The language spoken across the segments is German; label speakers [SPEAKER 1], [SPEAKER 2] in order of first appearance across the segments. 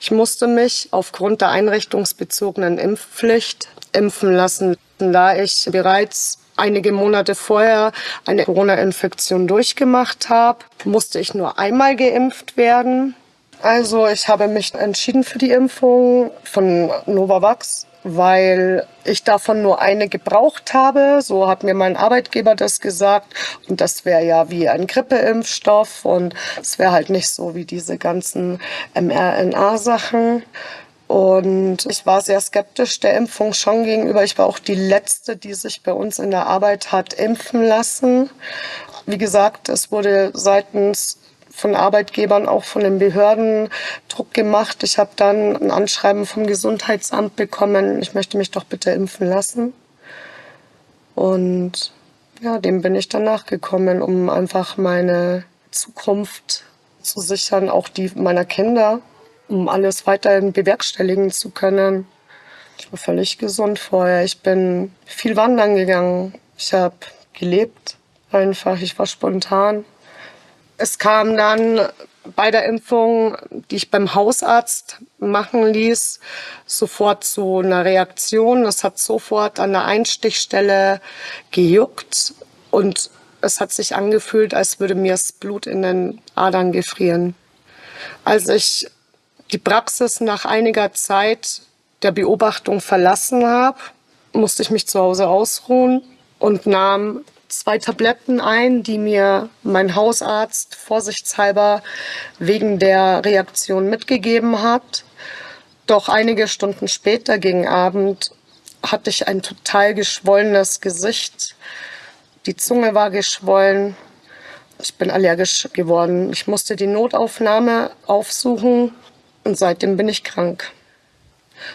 [SPEAKER 1] ich musste mich aufgrund der einrichtungsbezogenen Impfpflicht impfen lassen, da ich bereits einige Monate vorher eine Corona-Infektion durchgemacht habe, musste ich nur einmal geimpft werden. Also ich habe mich entschieden für die Impfung von Novavax weil ich davon nur eine gebraucht habe. So hat mir mein Arbeitgeber das gesagt. Und das wäre ja wie ein Grippeimpfstoff und es wäre halt nicht so wie diese ganzen mRNA-Sachen. Und ich war sehr skeptisch der Impfung schon gegenüber. Ich war auch die Letzte, die sich bei uns in der Arbeit hat impfen lassen. Wie gesagt, es wurde seitens von Arbeitgebern, auch von den Behörden Druck gemacht. Ich habe dann ein Anschreiben vom Gesundheitsamt bekommen, ich möchte mich doch bitte impfen lassen. Und ja, dem bin ich dann nachgekommen, um einfach meine Zukunft zu sichern, auch die meiner Kinder, um alles weiterhin bewerkstelligen zu können. Ich war völlig gesund vorher. Ich bin viel wandern gegangen. Ich habe gelebt einfach. Ich war spontan. Es kam dann bei der Impfung, die ich beim Hausarzt machen ließ, sofort zu einer Reaktion. Es hat sofort an der Einstichstelle gejuckt und es hat sich angefühlt, als würde mir das Blut in den Adern gefrieren. Als ich die Praxis nach einiger Zeit der Beobachtung verlassen habe, musste ich mich zu Hause ausruhen und nahm zwei Tabletten ein, die mir mein Hausarzt vorsichtshalber wegen der Reaktion mitgegeben hat. Doch einige Stunden später, gegen Abend, hatte ich ein total geschwollenes Gesicht. Die Zunge war geschwollen. Ich bin allergisch geworden. Ich musste die Notaufnahme aufsuchen und seitdem bin ich krank.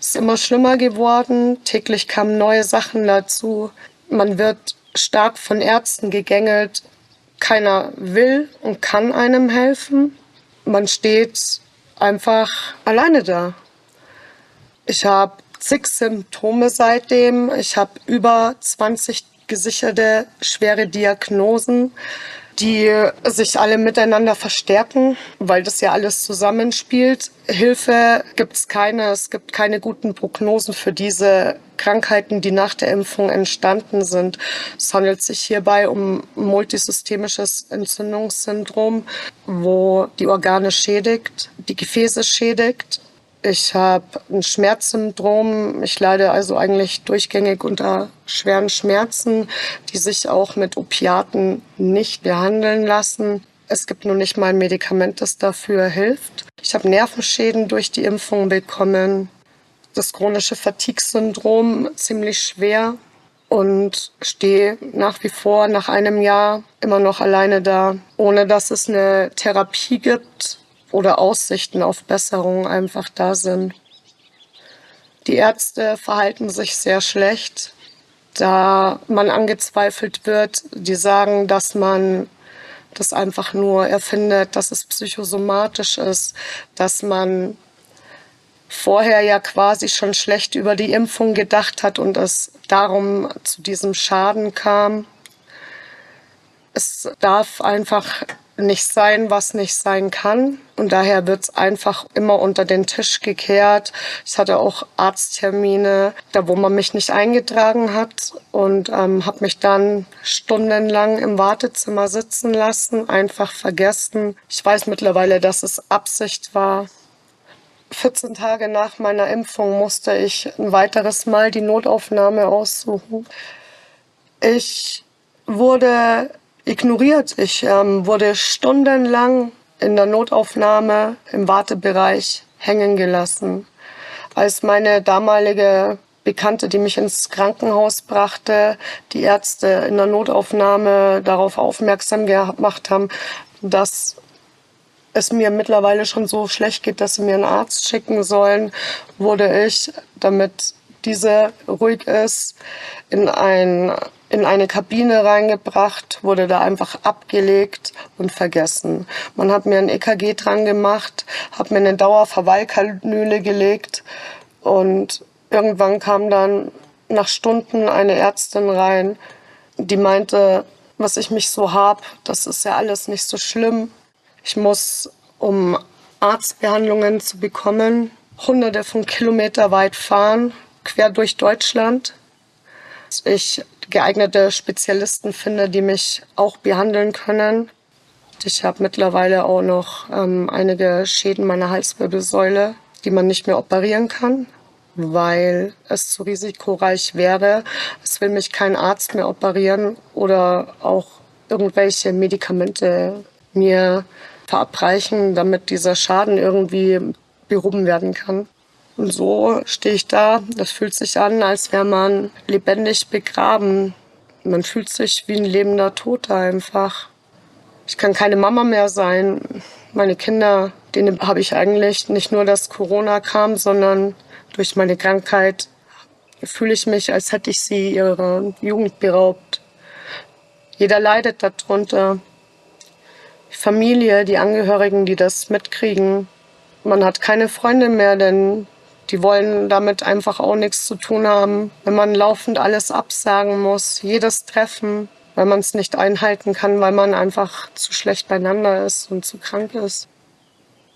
[SPEAKER 1] Es ist immer schlimmer geworden. Täglich kamen neue Sachen dazu. Man wird stark von Ärzten gegängelt. Keiner will und kann einem helfen. Man steht einfach alleine da. Ich habe zig Symptome seitdem. Ich habe über 20 gesicherte schwere Diagnosen die sich alle miteinander verstärken, weil das ja alles zusammenspielt. Hilfe gibt es keine. Es gibt keine guten Prognosen für diese Krankheiten, die nach der Impfung entstanden sind. Es handelt sich hierbei um multisystemisches Entzündungssyndrom, wo die Organe schädigt, die Gefäße schädigt ich habe ein Schmerzsyndrom. Ich leide also eigentlich durchgängig unter schweren Schmerzen, die sich auch mit Opiaten nicht behandeln lassen. Es gibt nur nicht mal ein Medikament, das dafür hilft. Ich habe Nervenschäden durch die Impfung bekommen. Das chronische Fatigue-Syndrom ziemlich schwer und stehe nach wie vor nach einem Jahr immer noch alleine da, ohne dass es eine Therapie gibt oder Aussichten auf Besserung einfach da sind. Die Ärzte verhalten sich sehr schlecht, da man angezweifelt wird. Die sagen, dass man das einfach nur erfindet, dass es psychosomatisch ist, dass man vorher ja quasi schon schlecht über die Impfung gedacht hat und es darum zu diesem Schaden kam. Es darf einfach nicht sein, was nicht sein kann. Und daher wird es einfach immer unter den Tisch gekehrt. Ich hatte auch Arzttermine, da wo man mich nicht eingetragen hat und ähm, habe mich dann stundenlang im Wartezimmer sitzen lassen, einfach vergessen. Ich weiß mittlerweile, dass es Absicht war. 14 Tage nach meiner Impfung musste ich ein weiteres Mal die Notaufnahme aussuchen. Ich wurde ignoriert. Ich ähm, wurde stundenlang in der Notaufnahme im Wartebereich hängen gelassen. Als meine damalige Bekannte, die mich ins Krankenhaus brachte, die Ärzte in der Notaufnahme darauf aufmerksam gemacht haben, dass es mir mittlerweile schon so schlecht geht, dass sie mir einen Arzt schicken sollen, wurde ich, damit diese ruhig ist, in, ein, in eine Kabine reingebracht, wurde da einfach abgelegt und vergessen. Man hat mir ein EKG dran gemacht, hat mir eine Dauerverweilkanüle gelegt und irgendwann kam dann nach Stunden eine Ärztin rein, die meinte, was ich mich so hab, das ist ja alles nicht so schlimm. Ich muss, um Arztbehandlungen zu bekommen, hunderte von Kilometer weit fahren, quer durch Deutschland. Ich geeignete Spezialisten finde, die mich auch behandeln können. Ich habe mittlerweile auch noch ähm, einige Schäden meiner Halswirbelsäule, die man nicht mehr operieren kann, weil es zu risikoreich wäre. Es will mich kein Arzt mehr operieren oder auch irgendwelche Medikamente mir verabreichen, damit dieser Schaden irgendwie behoben werden kann. Und so stehe ich da. Das fühlt sich an, als wäre man lebendig begraben. Man fühlt sich wie ein lebender Toter einfach. Ich kann keine Mama mehr sein. Meine Kinder, denen habe ich eigentlich nicht nur, dass Corona kam, sondern durch meine Krankheit fühle ich mich, als hätte ich sie ihrer Jugend beraubt. Jeder leidet darunter. Die Familie, die Angehörigen, die das mitkriegen. Man hat keine Freunde mehr, denn die wollen damit einfach auch nichts zu tun haben. Wenn man laufend alles absagen muss, jedes Treffen, weil man es nicht einhalten kann, weil man einfach zu schlecht beieinander ist und zu krank ist.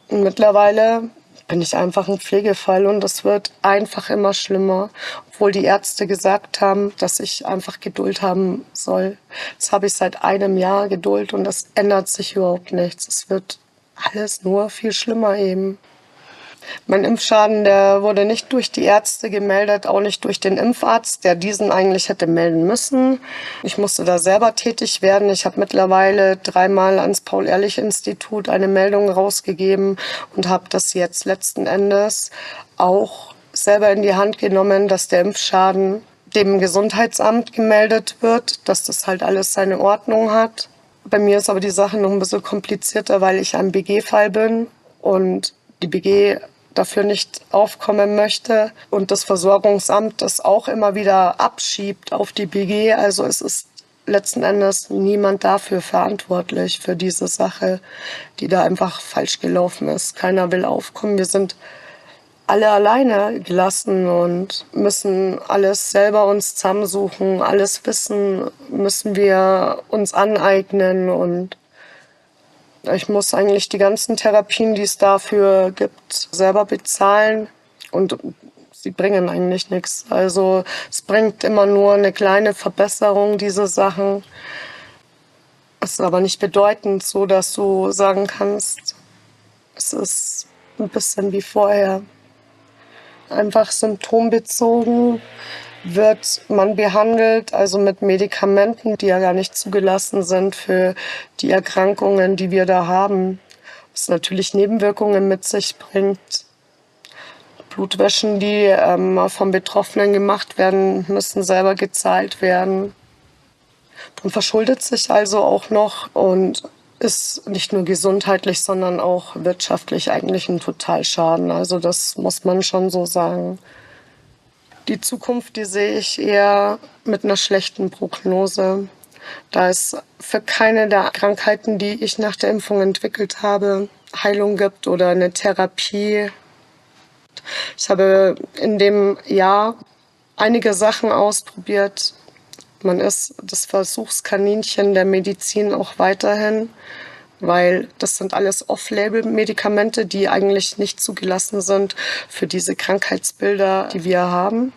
[SPEAKER 1] Und mittlerweile bin ich einfach ein Pflegefall und es wird einfach immer schlimmer, obwohl die Ärzte gesagt haben, dass ich einfach Geduld haben soll. Das habe ich seit einem Jahr Geduld und das ändert sich überhaupt nichts. Es wird alles nur viel schlimmer eben. Mein Impfschaden, der wurde nicht durch die Ärzte gemeldet, auch nicht durch den Impfarzt, der diesen eigentlich hätte melden müssen. Ich musste da selber tätig werden. Ich habe mittlerweile dreimal ans Paul-Ehrlich-Institut eine Meldung rausgegeben und habe das jetzt letzten Endes auch selber in die Hand genommen, dass der Impfschaden dem Gesundheitsamt gemeldet wird, dass das halt alles seine Ordnung hat. Bei mir ist aber die Sache noch ein bisschen komplizierter, weil ich ein BG-Fall bin und die BG dafür nicht aufkommen möchte und das Versorgungsamt das auch immer wieder abschiebt auf die BG. Also es ist letzten Endes niemand dafür verantwortlich für diese Sache, die da einfach falsch gelaufen ist. Keiner will aufkommen. Wir sind alle alleine gelassen und müssen alles selber uns zusammensuchen, alles Wissen müssen wir uns aneignen und ich muss eigentlich die ganzen Therapien, die es dafür gibt, selber bezahlen und sie bringen eigentlich nichts. Also es bringt immer nur eine kleine Verbesserung, diese Sachen. Es ist aber nicht bedeutend so, dass du sagen kannst, es ist ein bisschen wie vorher. Einfach symptombezogen wird man behandelt, also mit Medikamenten, die ja gar nicht zugelassen sind für die Erkrankungen, die wir da haben. Was natürlich Nebenwirkungen mit sich bringt. Blutwäschen, die ähm, vom Betroffenen gemacht werden, müssen selber gezahlt werden. Man verschuldet sich also auch noch und ist nicht nur gesundheitlich, sondern auch wirtschaftlich eigentlich ein Totalschaden. Also das muss man schon so sagen. Die Zukunft, die sehe ich eher mit einer schlechten Prognose. Da es für keine der Krankheiten, die ich nach der Impfung entwickelt habe, Heilung gibt oder eine Therapie. Ich habe in dem Jahr einige Sachen ausprobiert. Man ist das Versuchskaninchen der Medizin auch weiterhin weil das sind alles Off-Label-Medikamente, die eigentlich nicht zugelassen sind für diese Krankheitsbilder, die wir haben.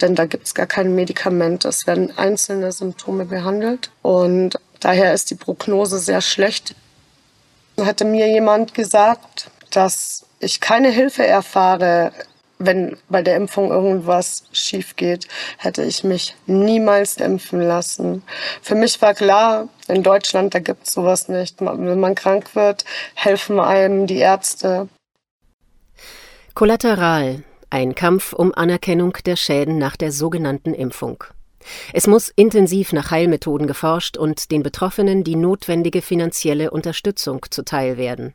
[SPEAKER 1] Denn da gibt es gar kein Medikament. Es werden einzelne Symptome behandelt und daher ist die Prognose sehr schlecht. Hätte mir jemand gesagt, dass ich keine Hilfe erfahre, wenn bei der Impfung irgendwas schief geht, hätte ich mich niemals impfen lassen. Für mich war klar, in Deutschland, da gibt es sowas nicht. Wenn man krank wird, helfen einem die Ärzte.
[SPEAKER 2] Kollateral, ein Kampf um Anerkennung der Schäden nach der sogenannten Impfung. Es muss intensiv nach Heilmethoden geforscht und den Betroffenen die notwendige finanzielle Unterstützung zuteil werden.